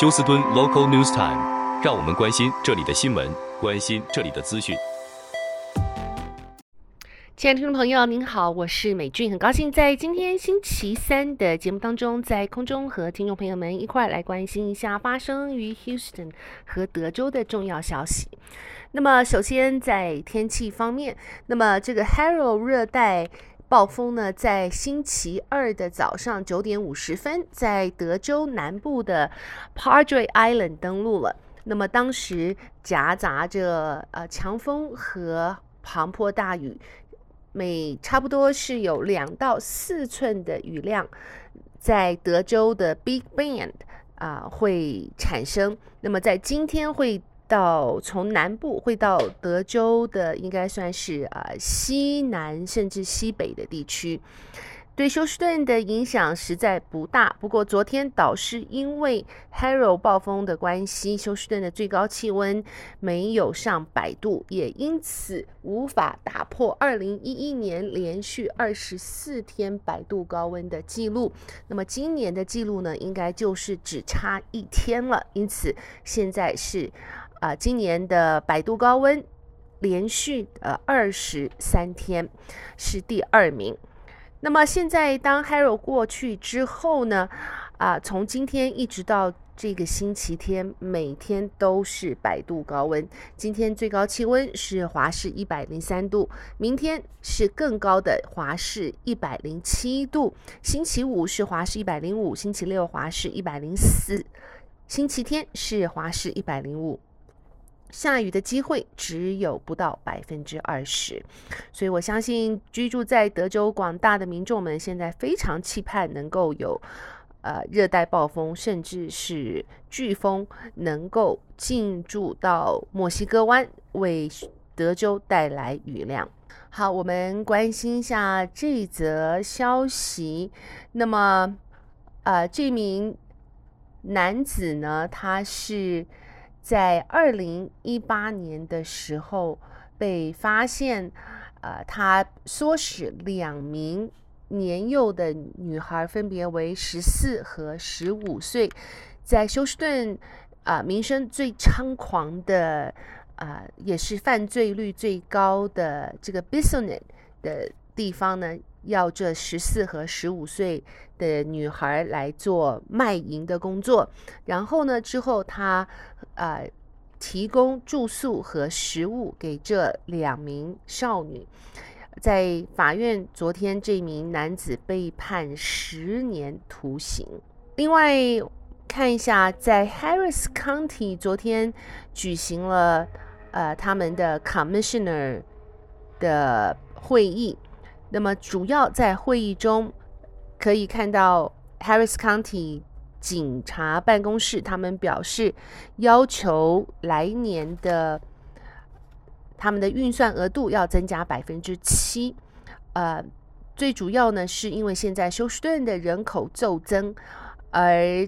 休斯敦 Local News Time，让我们关心这里的新闻，关心这里的资讯。亲爱的听众朋友，您好，我是美俊，很高兴在今天星期三的节目当中，在空中和听众朋友们一块来关心一下发生于 Houston 和德州的重要消息。那么，首先在天气方面，那么这个 Harold 热带暴风呢，在星期二的早上九点五十分，在德州南部的 Padre Island 登陆了。那么当时夹杂着呃强风和磅礴大雨。每差不多是有两到四寸的雨量，在德州的 Big Bend 啊、会产生。那么在今天会到从南部会到德州的，应该算是啊、呃、西南甚至西北的地区。对休斯顿的影响实在不大，不过昨天倒是因为 Harold 暴风的关系，休斯顿的最高气温没有上百度，也因此无法打破2011年连续二十四天百度高温的记录。那么今年的记录呢，应该就是只差一天了。因此现在是啊、今年的百度高温连续呃二十三天是第二名。那么现在，当 Harold 过去之后呢，啊，从今天一直到这个星期天，每天都是百度高温。今天最高气温是华氏一百零三度，明天是更高的华氏一百零七度，星期五是华氏一百零五，星期六华氏一百零四，星期天是华氏一百零五。下雨的机会只有不到百分之二十，所以我相信居住在德州广大的民众们现在非常期盼能够有呃热带暴风，甚至是飓风能够进驻到墨西哥湾，为德州带来雨量。好，我们关心一下这则消息。那么，呃，这名男子呢，他是。在二零一八年的时候被发现，呃，他唆使两名年幼的女孩，分别为十四和十五岁，在休斯顿啊、名声最猖狂的啊、也是犯罪率最高的这个 Bissonnet 的地方呢，要这十四和十五岁的女孩来做卖淫的工作，然后呢，之后他、呃、提供住宿和食物给这两名少女，在法院昨天，这名男子被判十年徒刑。另外，看一下在 Harris County 昨天举行了呃他们的 Commissioner 的会议。那么，主要在会议中可以看到，Harris County 警察办公室他们表示，要求来年的他们的预算额度要增加百分之七。呃，最主要呢，是因为现在休斯顿的人口骤增，而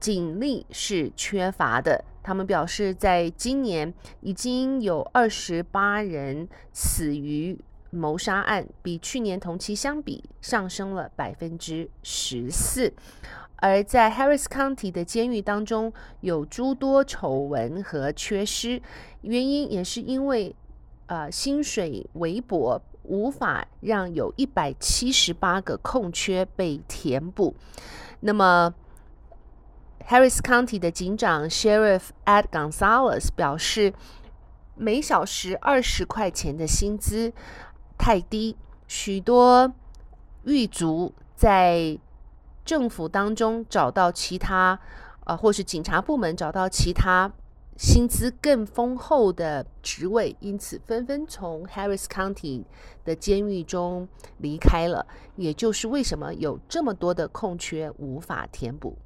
警力是缺乏的。他们表示，在今年已经有二十八人死于。谋杀案比去年同期相比上升了百分之十四，而在 Harris County 的监狱当中有诸多丑闻和缺失，原因也是因为呃薪水微薄，无法让有一百七十八个空缺被填补。那么 Harris County 的警长 Sheriff Ed Gonzalez 表示，每小时二十块钱的薪资。太低，许多狱卒在政府当中找到其他，呃，或是警察部门找到其他薪资更丰厚的职位，因此纷纷从 Harris County 的监狱中离开了。也就是为什么有这么多的空缺无法填补。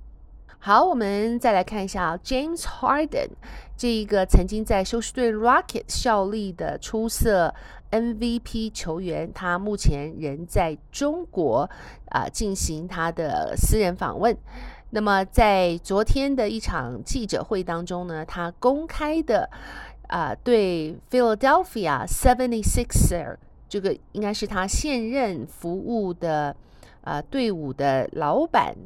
好，我们再来看一下 James Harden 这一个曾经在休斯顿 Rocket 效力的出色 MVP 球员，他目前仍在中国啊、进行他的私人访问。那么在昨天的一场记者会当中呢，他公开的啊、对 Philadelphia Seventy Sixer 这个应该是他现任服务的啊、队伍的老板。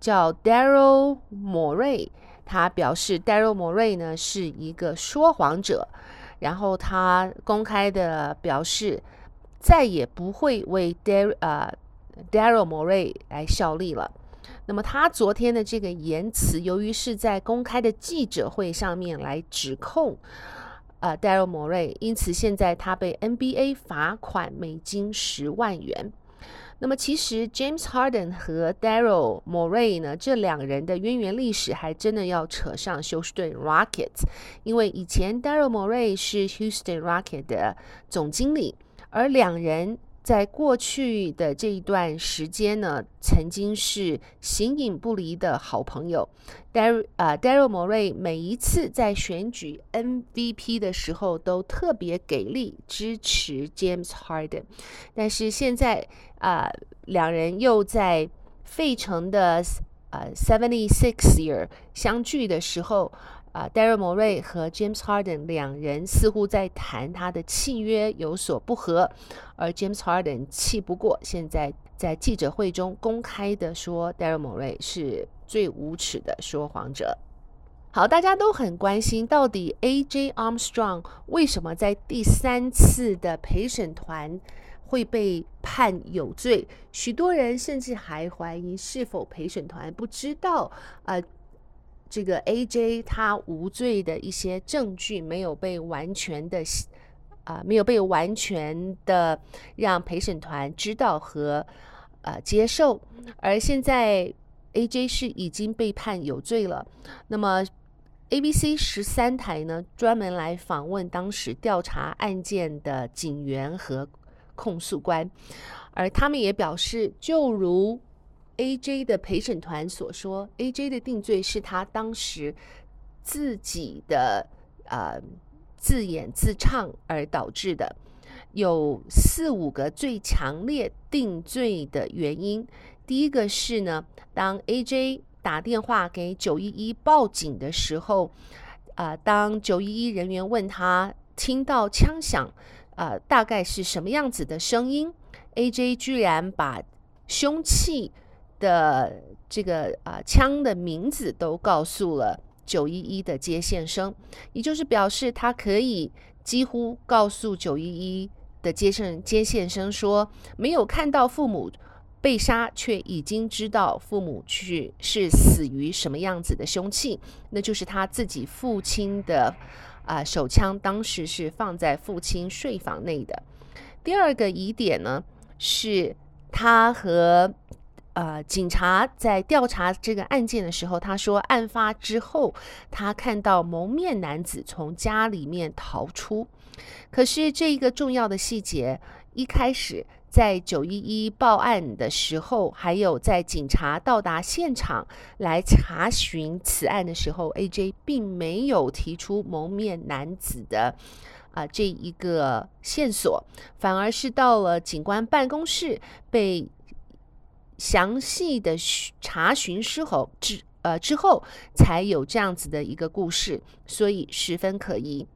叫 Daryl Morey，他表示 Daryl Morey 呢是一个说谎者，然后他公开的表示再也不会为 Dar 呃 Daryl Morey 来效力了。那么他昨天的这个言辞，由于是在公开的记者会上面来指控。呃，Daryl Morey，因此现在他被 NBA 罚款美金十万元。那么其实 James Harden 和 Daryl Morey 呢，这两人的渊源历史还真的要扯上休斯顿 Rocket，因为以前 Daryl Morey 是 Houston Rocket 的总经理，而两人。在过去的这一段时间呢，曾经是形影不离的好朋友。Daryl 啊，Daryl Morey 每一次在选举 MVP 的时候都特别给力支持 James Harden，但是现在啊、两人又在费城的呃 Seventy Six Year 相聚的时候。啊，Daryl Morey 和 James Harden 两人似乎在谈他的契约有所不合，而 James Harden 气不过，现在在记者会中公开的说 Daryl Morey 是最无耻的说谎者。好，大家都很关心，到底 AJ Armstrong 为什么在第三次的陪审团会被判有罪？许多人甚至还怀疑是否陪审团不知道。呃这个 AJ 他无罪的一些证据没有被完全的啊、没有被完全的让陪审团知道和呃接受，而现在 AJ 是已经被判有罪了。那么 ABC 十三台呢，专门来访问当时调查案件的警员和控诉官，而他们也表示，就如。AJ 的陪审团所说，AJ 的定罪是他当时自己的呃自演自唱而导致的，有四五个最强烈定罪的原因。第一个是呢，当 AJ 打电话给九一一报警的时候，啊、当九一一人员问他听到枪响，啊、呃，大概是什么样子的声音，AJ 居然把凶器。的这个啊枪的名字都告诉了九一一的接线生，也就是表示他可以几乎告诉九一一的接线接线生说，没有看到父母被杀，却已经知道父母去是死于什么样子的凶器，那就是他自己父亲的啊手枪，当时是放在父亲睡房内的。第二个疑点呢，是他和呃，警察在调查这个案件的时候，他说，案发之后，他看到蒙面男子从家里面逃出。可是这一个重要的细节，一开始在九一一报案的时候，还有在警察到达现场来查询此案的时候，AJ 并没有提出蒙面男子的啊、这一个线索，反而是到了警官办公室被。详细的查询之后，之呃之后才有这样子的一个故事，所以十分可疑。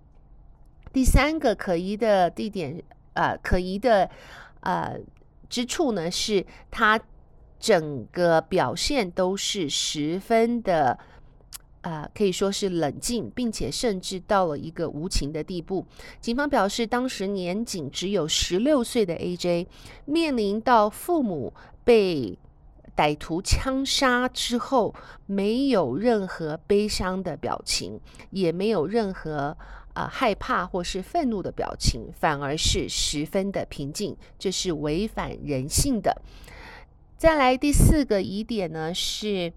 第三个可疑的地点，呃，可疑的呃之处呢，是他整个表现都是十分的，呃，可以说是冷静，并且甚至到了一个无情的地步。警方表示，当时年仅只有十六岁的 AJ 面临到父母。被歹徒枪杀之后，没有任何悲伤的表情，也没有任何、呃、害怕或是愤怒的表情，反而是十分的平静，这是违反人性的。再来第四个疑点呢，是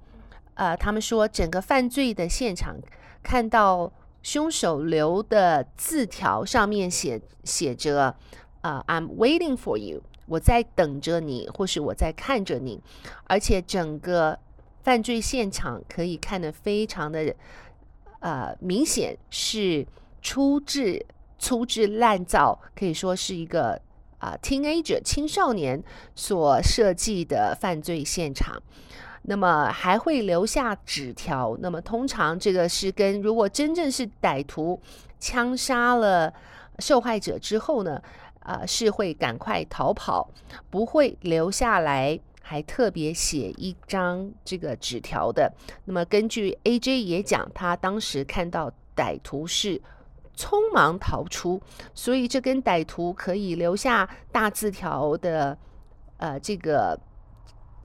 呃，他们说整个犯罪的现场看到凶手留的字条上面写写着、呃、，I'm waiting for you。我在等着你，或是我在看着你，而且整个犯罪现场可以看得非常的，呃，明显是粗制粗制滥造，可以说是一个啊、teenager 青少年所设计的犯罪现场。那么还会留下纸条，那么通常这个是跟如果真正是歹徒枪杀了受害者之后呢？呃，是会赶快逃跑，不会留下来还特别写一张这个纸条的。那么根据 AJ 也讲，他当时看到歹徒是匆忙逃出，所以这跟歹徒可以留下大字条的呃这个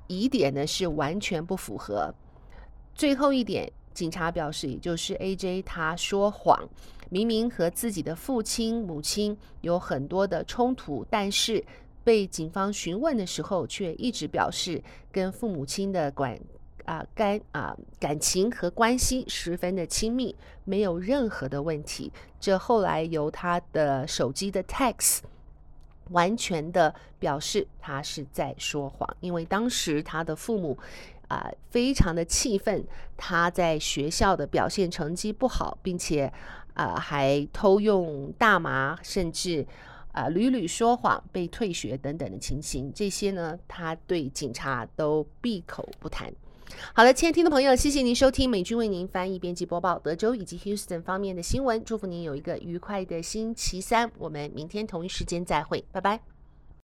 疑点呢是完全不符合。最后一点，警察表示，也就是 AJ 他说谎，明明和自己的父亲母亲有很多的冲突，但是。被警方询问的时候，却一直表示跟父母亲的感啊感啊感情和关系十分的亲密，没有任何的问题。这后来由他的手机的 text 完全的表示他是在说谎，因为当时他的父母啊非常的气愤，他在学校的表现成绩不好，并且啊还偷用大麻，甚至。啊，屡屡说谎、被退学等等的情形，这些呢，他对警察都闭口不谈。好了，亲爱听众朋友，谢谢您收听美军为您翻译、编辑、播报德州以及 Houston 方面的新闻。祝福您有一个愉快的星期三，我们明天同一时间再会，拜拜。